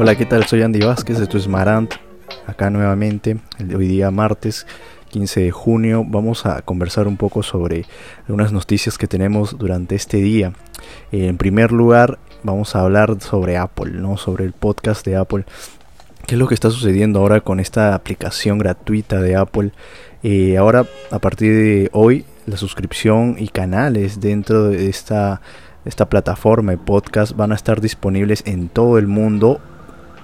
Hola, ¿qué tal? Soy Andy Vázquez, esto es Marant, acá nuevamente, hoy día martes 15 de junio. Vamos a conversar un poco sobre algunas noticias que tenemos durante este día. En primer lugar, vamos a hablar sobre Apple, ¿no? Sobre el podcast de Apple. ¿Qué es lo que está sucediendo ahora con esta aplicación gratuita de Apple? Eh, ahora, a partir de hoy, la suscripción y canales dentro de esta, esta plataforma de podcast van a estar disponibles en todo el mundo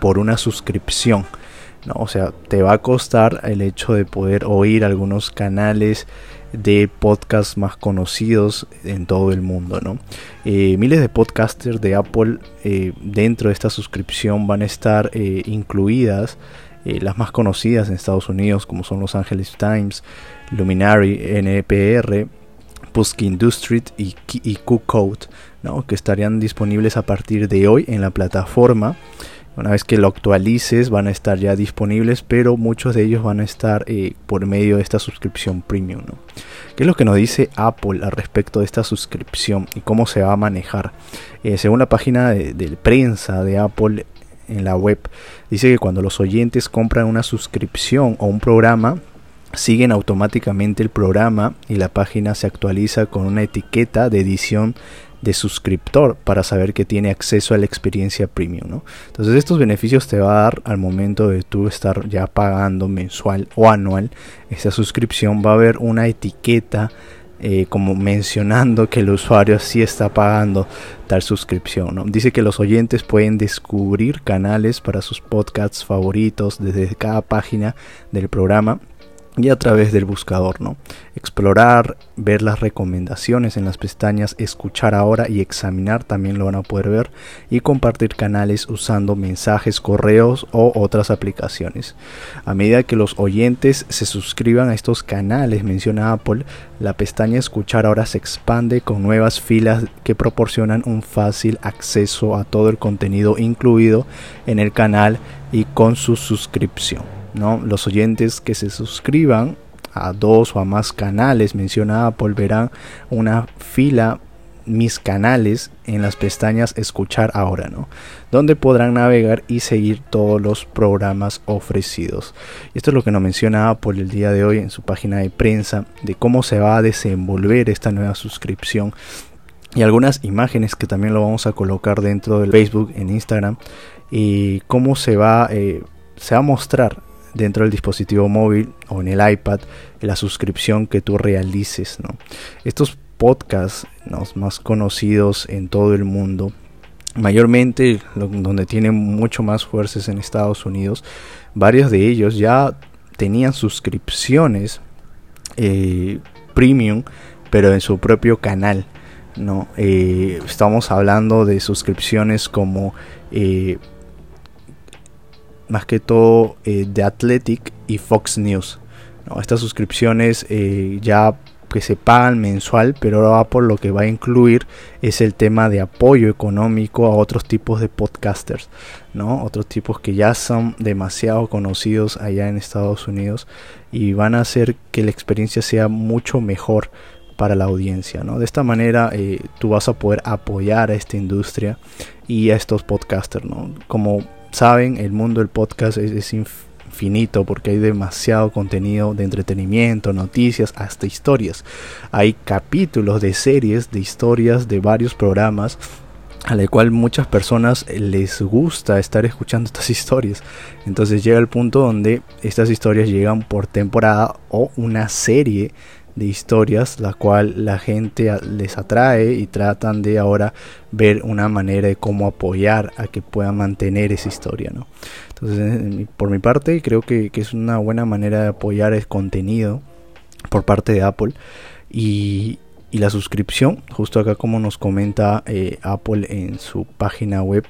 por una suscripción. ¿no? O sea, te va a costar el hecho de poder oír algunos canales de podcast más conocidos en todo el mundo. ¿no? Eh, miles de podcasters de Apple eh, dentro de esta suscripción van a estar eh, incluidas. las más conocidas en Estados Unidos como son Los Angeles Times, Luminary, NPR, Pusky Industry y, y Q-Code, ¿no? que estarían disponibles a partir de hoy en la plataforma. Una vez que lo actualices van a estar ya disponibles, pero muchos de ellos van a estar eh, por medio de esta suscripción premium. ¿Qué es lo que nos dice Apple al respecto de esta suscripción y cómo se va a manejar? Eh, según la página de prensa de Apple en la web, dice que cuando los oyentes compran una suscripción o un programa, siguen automáticamente el programa y la página se actualiza con una etiqueta de edición de suscriptor para saber que tiene acceso a la experiencia premium. ¿no? Entonces estos beneficios te va a dar al momento de tú estar ya pagando mensual o anual esta suscripción. Va a haber una etiqueta eh, como mencionando que el usuario sí está pagando tal suscripción. ¿no? Dice que los oyentes pueden descubrir canales para sus podcasts favoritos desde cada página del programa y a través del buscador, ¿no? Explorar, ver las recomendaciones en las pestañas escuchar ahora y examinar también lo van a poder ver y compartir canales usando mensajes, correos o otras aplicaciones. A medida que los oyentes se suscriban a estos canales, menciona Apple, la pestaña escuchar ahora se expande con nuevas filas que proporcionan un fácil acceso a todo el contenido incluido en el canal y con su suscripción. Los oyentes que se suscriban a dos o a más canales, menciona Apple, verán una fila mis canales en las pestañas escuchar ahora, ¿no? Donde podrán navegar y seguir todos los programas ofrecidos. Esto es lo que nos menciona Apple el día de hoy en su página de prensa de cómo se va a desenvolver esta nueva suscripción y algunas imágenes que también lo vamos a colocar dentro del Facebook en Instagram y cómo se va eh, se va a mostrar dentro del dispositivo móvil o en el iPad la suscripción que tú realices. Estos podcasts más conocidos en todo el mundo, mayormente donde tienen mucho más fuerzas en Estados Unidos, varios de ellos ya tenían suscripciones eh, premium, pero en su propio canal. Eh, estamos hablando de suscripciones como eh, más que todo eh, de Athletic y Fox News. Estas suscripciones eh, ya que se pagan mensual, pero ahora por lo que va a incluir es el tema de apoyo económico a otros tipos de podcasters, ¿no? Otros tipos que ya son demasiado conocidos allá en Estados Unidos y van a hacer que la experiencia sea mucho mejor para la audiencia, ¿no? De esta manera eh, tú vas a poder apoyar a esta industria y a estos podcasters, ¿no? Como saben, el mundo del podcast es, infinito porque hay demasiado contenido de entretenimiento, noticias, hasta historias. Hay capítulos de series, de historias, de varios programas a la cual muchas personas les gusta estar escuchando estas historias. Entonces llega el punto donde estas historias llegan por temporada o una serie de historias, la cual la gente les atrae y tratan de ahora ver una manera de cómo apoyar a que puedan mantener esa historia. ¿no? Entonces, por mi parte, creo que, es una buena manera de apoyar el contenido por parte de Apple. Y, la suscripción, justo acá como nos comenta eh, Apple en su página web,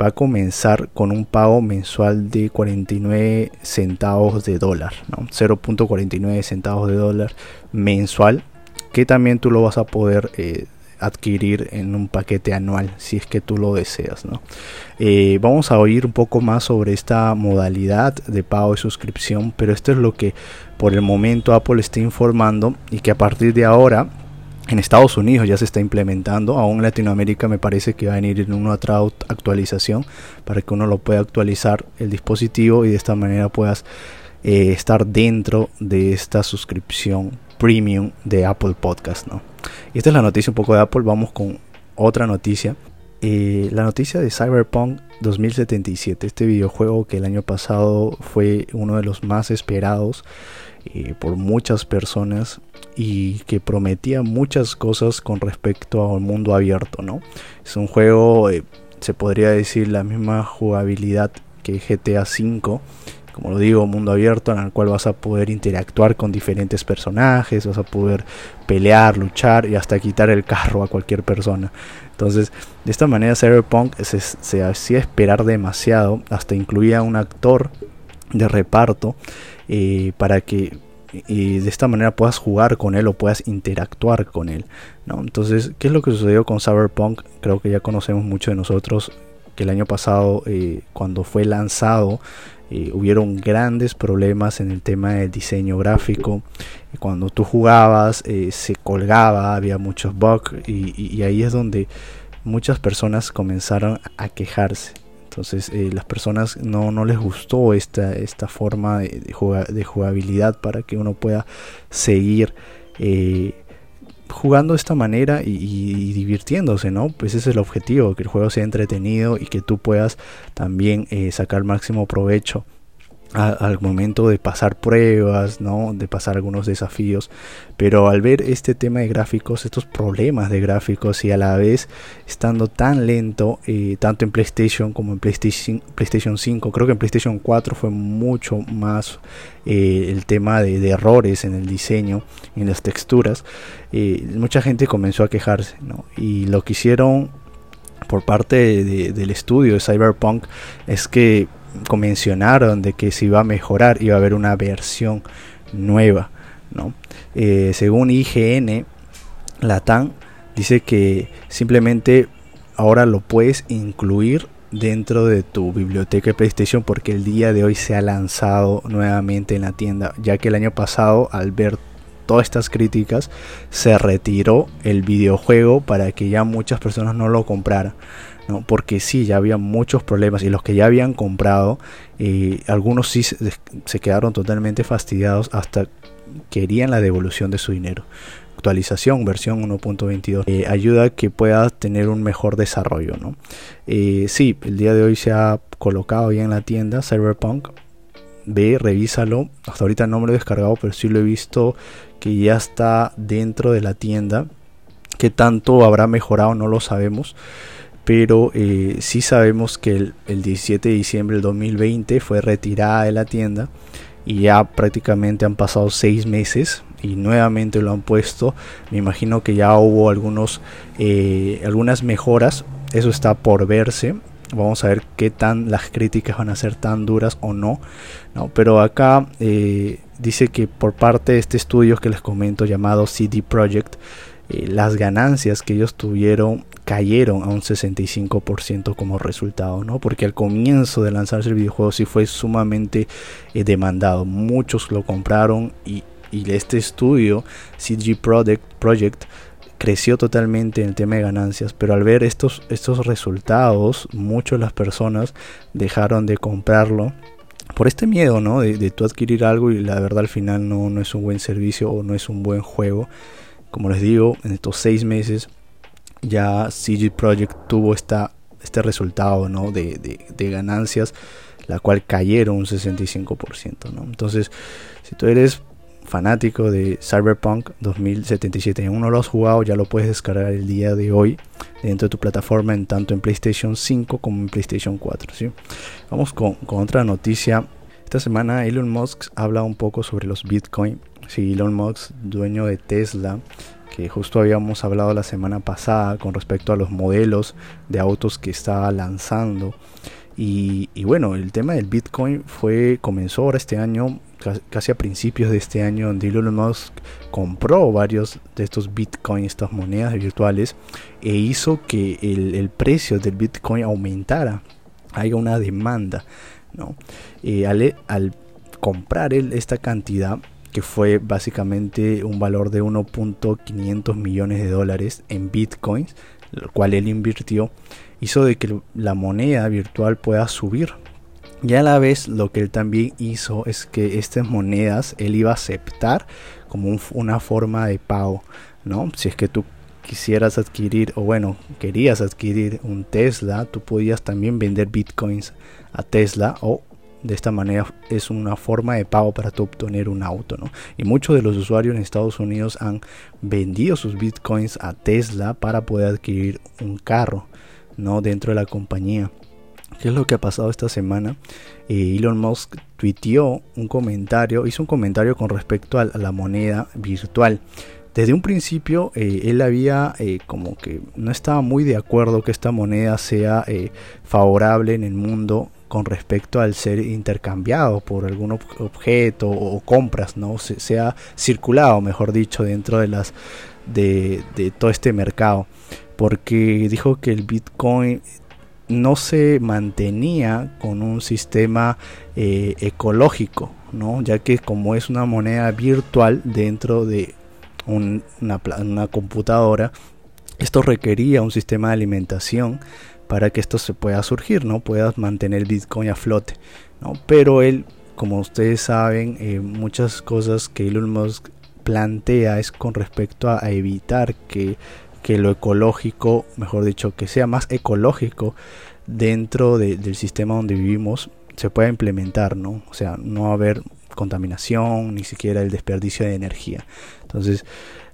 va a comenzar con un pago mensual de 49 centavos de dólar, ¿no? 0.49 centavos de dólar mensual, que también tú lo vas a poder eh, adquirir en un paquete anual si es que tú lo deseas. Eh, vamos a oír un poco más sobre esta modalidad de pago y suscripción, pero esto es lo que por el momento Apple está informando y que a partir de ahora En Estados Unidos ya se está implementando, aún en Latinoamérica me parece que va a venir en una otra actualización para que uno lo pueda actualizar el dispositivo y de esta manera puedas eh, estar dentro de esta suscripción premium de Apple Podcast. ¿no? Esta es la noticia un poco de Apple, vamos con otra noticia. Eh, la noticia de Cyberpunk 2077, este videojuego que el año pasado fue uno de los más esperados eh, por muchas personas y que prometía muchas cosas con respecto al mundo abierto, ¿no? Es un juego, eh, se podría decir, la misma jugabilidad que GTA V, como lo digo, mundo abierto en el cual vas a poder interactuar con diferentes personajes, vas a poder pelear, luchar y hasta quitar el carro a cualquier persona. Entonces, de esta manera Cyberpunk se, se hacía esperar demasiado, hasta incluía un actor de reparto eh, para que de esta manera puedas jugar con él o puedas interactuar con él. ¿no? Entonces, ¿qué es lo que sucedió con Cyberpunk? Creo que ya conocemos mucho de nosotros que el año pasado, eh, cuando fue lanzado, eh, hubieron grandes problemas en el tema del diseño gráfico. Cuando tú jugabas, eh, se colgaba, había muchos bugs y ahí es donde muchas personas comenzaron a quejarse. Entonces eh, las personas no, no, les gustó esta, esta forma de, jugabilidad para que uno pueda seguir eh, jugando de esta manera y, divirtiéndose, ¿no? Pues ese es el objetivo, que el juego sea entretenido y que tú puedas también eh, sacar máximo provecho al momento de pasar pruebas, ¿no? de pasar algunos desafíos. Pero al ver este tema de gráficos, estos problemas de gráficos y a la vez estando tan lento, eh, tanto en PlayStation como en PlayStation, PlayStation 5, creo que en PlayStation 4 fue mucho más eh, el tema de, errores en el diseño, en las texturas, eh, mucha gente comenzó a quejarse. ¿no? Y lo que hicieron por parte del estudio de Cyberpunk es que convencionaron de que se iba a mejorar, iba a haber una versión nueva. ¿no? Eh, según IGN, Latam dice que simplemente ahora lo puedes incluir dentro de tu biblioteca de PlayStation porque el día de hoy se ha lanzado nuevamente en la tienda, ya que el año pasado al ver todas estas críticas se retiró el videojuego para que ya muchas personas no lo compraran. Porque sí, ya había muchos problemas y los que ya habían comprado, eh, algunos sí se, quedaron totalmente fastidiados hasta querían la devolución de su dinero. Actualización, versión 1.22, eh, ayuda a que pueda tener un mejor desarrollo, ¿no? Eh, sí, el día de hoy se ha colocado ya en la tienda Cyberpunk. Ve, revísalo. Hasta ahorita no me lo he descargado, pero sí lo he visto que ya está dentro de la tienda. Que tanto habrá mejorado no lo sabemos pero eh, sí sabemos que el, 17 de diciembre del 2020 fue retirada de la tienda y ya prácticamente han pasado seis meses y nuevamente lo han puesto. Me imagino que ya hubo algunos, eh, algunas mejoras, eso está por verse. Vamos a ver qué tan las críticas van a ser tan duras o no. ¿no? Pero acá eh, dice que por parte de este estudio que les comento llamado CD Projekt, las ganancias que ellos tuvieron cayeron a un 65% como resultado, ¿no? Porque al comienzo de lanzarse el videojuego sí fue sumamente eh, demandado. Muchos lo compraron y, este estudio, CG Project, creció totalmente en el tema de ganancias, pero al ver estos, estos resultados, muchas de las personas dejaron de comprarlo por este miedo, ¿no? De, de tú adquirir algo y la verdad al final no, no es un buen servicio o no es un buen juego. Como les digo, en estos seis meses ya CG Project tuvo esta, este resultado ¿no? de, ganancias, la cual cayeron un 65%. ¿no? Entonces, si tú eres fanático de Cyberpunk 2077 y aún no lo has jugado, ya lo puedes descargar el día de hoy dentro de tu plataforma, en tanto en PlayStation 5 como en PlayStation 4. ¿sí? Vamos con, con otra noticia. Esta semana Elon Musk habla un poco sobre los Bitcoin. Sí, Elon Musk, dueño de Tesla, que justo habíamos hablado la semana pasada con respecto a los modelos de autos que estaba lanzando. Y, bueno, el tema del Bitcoin fue comenzó ahora este año, casi a principios de este año, donde Elon Musk compró varios de estos Bitcoin, estas monedas virtuales, e hizo que el, precio del Bitcoin aumentara, haya una demanda. ¿no? Eh, al, comprar esta cantidad, que fue básicamente un valor de 1.500 millones de dólares en bitcoins, lo cual él invirtió, hizo de que la moneda virtual pueda subir. Y a la vez lo que él también hizo es que estas monedas él iba a aceptar como una forma de pago, ¿no? Si es que tú quisieras adquirir o bueno, querías adquirir un Tesla, tú podías también vender bitcoins a Tesla o de esta manera es una forma de pago para obtener un auto, ¿no? Y muchos de los usuarios en Estados Unidos han vendido sus bitcoins a Tesla para poder adquirir un carro, ¿no? Dentro de la compañía. ¿Qué es lo que ha pasado esta semana? Eh, Elon Musk tuiteó un comentario, hizo un comentario con respecto a, la moneda virtual. Desde un principio eh, él había eh, como que no estaba muy de acuerdo que esta moneda sea favorable en el mundo con respecto al ser intercambiado por algún objeto o compras, ¿no? Se, sea circulado, mejor dicho, dentro de las de, todo este mercado. Porque dijo que el Bitcoin no se mantenía con un sistema eh, ecológico, ¿no? ya que como es una moneda virtual dentro de una computadora, esto requería un sistema de alimentación para que esto se pueda surgir, ¿no? Puedas mantener Bitcoin a flote, ¿no? Pero él, como ustedes saben, eh, muchas cosas que Elon Musk plantea es con respecto a, evitar que, que, lo ecológico, mejor dicho, que sea más ecológico dentro del sistema donde vivimos, se pueda implementar, ¿no? O sea, no haber contaminación, ni siquiera el desperdicio de energía. Entonces,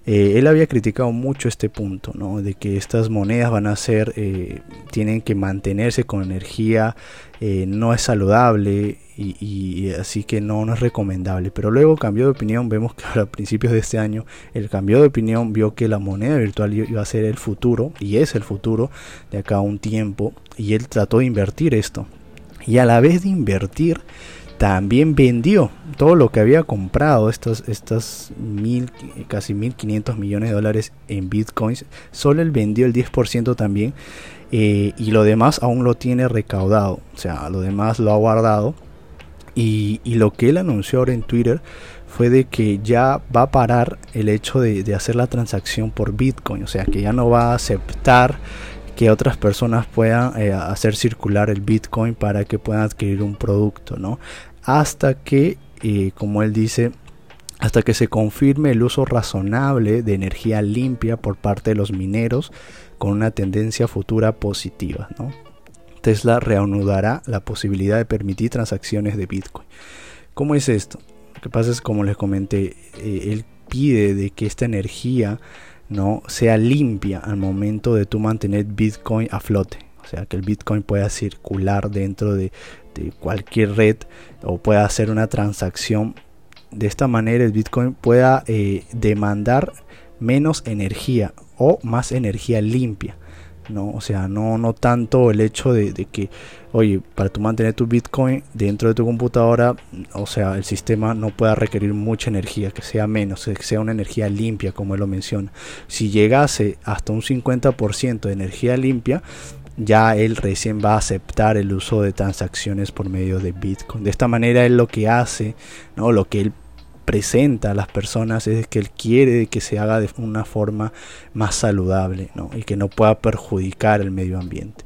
eh, él había criticado mucho este punto, ¿no? de que estas monedas van a ser, eh, tienen que mantenerse con energía, eh, no es saludable y, así que no, no, es recomendable. Pero luego cambió de opinión, vemos que a principios de este año el cambio de opinión vio que la moneda virtual iba a ser el futuro y es el futuro de acá a un tiempo y él trató de invertir esto. Y a la vez de invertir, también vendió todo lo que había comprado, estas, estas mil, casi 1.500 millones de dólares en bitcoins, solo él vendió el 10% también eh, y lo demás aún lo tiene recaudado, o sea, lo demás lo ha guardado. Y, lo que él anunció ahora en Twitter fue de que ya va a parar el hecho de, hacer la transacción por bitcoin, o sea, que ya no va a aceptar que otras personas puedan eh, hacer circular el Bitcoin para que puedan adquirir un producto, ¿no? hasta que, eh, como él dice, hasta que se confirme el uso razonable de energía limpia por parte de los mineros con una tendencia futura positiva. Tesla reanudará la posibilidad de permitir transacciones de Bitcoin. ¿Cómo es esto? Lo que pasa es, como les comenté, eh, él pide de que esta energía no sea limpia al momento de tú mantener Bitcoin a flote. O sea, que el Bitcoin pueda circular dentro de, cualquier red o pueda hacer una transacción. De esta manera el Bitcoin pueda eh, demandar menos energía o más energía limpia. ¿No? O sea, no, no tanto el hecho de, que, oye, para tú mantener tu Bitcoin dentro de tu computadora, o sea, el sistema no pueda requerir mucha energía, que sea menos, que sea una energía limpia, como él lo menciona. Si llegase hasta un 50% de energía limpia, ya él recién va a aceptar el uso de transacciones por medio de Bitcoin. De esta manera él lo que hace, ¿no? lo que él presenta a las personas es que él quiere que se haga de una forma más saludable ¿no? y que no pueda perjudicar el medio ambiente.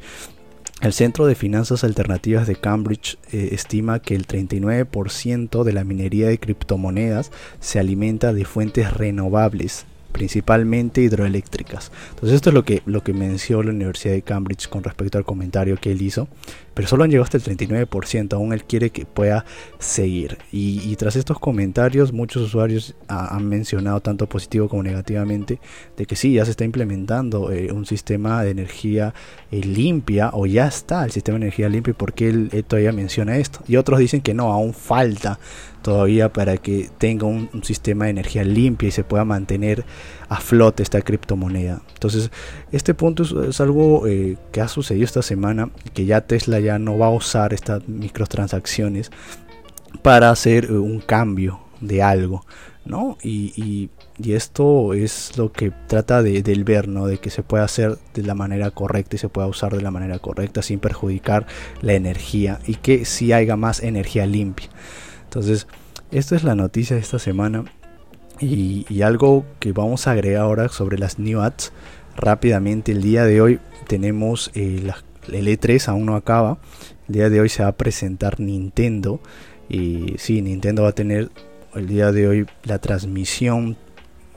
El Centro de Finanzas Alternativas de Cambridge eh, estima que el 39% de la minería de criptomonedas se alimenta de fuentes renovables principalmente hidroeléctricas. Entonces esto es lo que, lo que mencionó la Universidad de Cambridge con respecto al comentario que él hizo, pero solo han llegado hasta el 39%, aún él quiere que pueda seguir. Y, tras estos comentarios muchos usuarios han mencionado tanto positivo como negativamente de que sí, ya se está implementando eh, un sistema de energía eh, limpia o ya está el sistema de energía limpia y por qué él, él todavía menciona esto. Y otros dicen que no, aún falta todavía para que tenga un, sistema de energía limpia y se pueda mantener a flote esta criptomoneda. Entonces, este punto es, algo eh, que ha sucedido esta semana, que ya Tesla ya no va a usar estas microtransacciones para hacer eh, un cambio de algo, ¿no? Y, esto es lo que trata de, del ver, ¿no? De que se pueda hacer de la manera correcta y se pueda usar de la manera correcta sin perjudicar la energía y que si haya más energía limpia. Entonces, esta es la noticia de esta semana y, algo que vamos a agregar ahora sobre las New Ads. Rápidamente, el día de hoy tenemos el E3, aún no acaba. El día de hoy se va a presentar Nintendo. Y sí, Nintendo va a tener el día de hoy la transmisión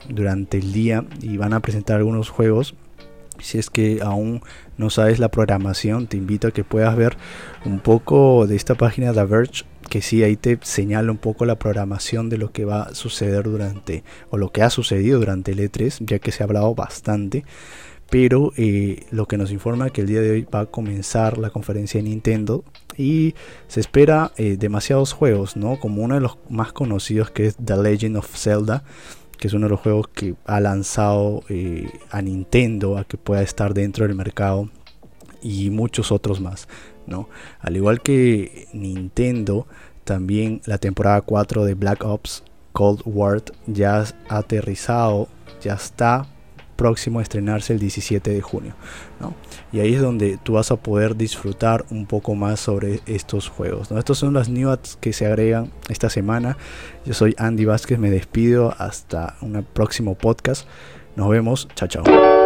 durante el día y van a presentar algunos juegos. Si es que aún no sabes la programación, te invito a que puedas ver un poco de esta página de Verge que sí ahí te señala un poco la programación de lo que va a suceder durante o lo que ha sucedido durante el E3 ya que se ha hablado bastante pero eh, lo que nos informa que el día de hoy va a comenzar la conferencia de Nintendo y se espera eh, demasiados juegos, ¿no? Como uno de los más conocidos que es The Legend of Zelda, que es uno de los juegos que ha lanzado eh, a Nintendo a que pueda estar dentro del mercado y muchos otros más, ¿no? Al igual que Nintendo, también la temporada 4 de Black Ops Cold War ya ha aterrizado, ya está próximo a estrenarse el 17 de junio. Y ahí es donde tú vas a poder disfrutar un poco más sobre estos juegos. ¿no? Estos son las news que se agregan esta semana. Yo soy Andy Vázquez, me despido hasta un próximo podcast. Nos vemos, chao chao.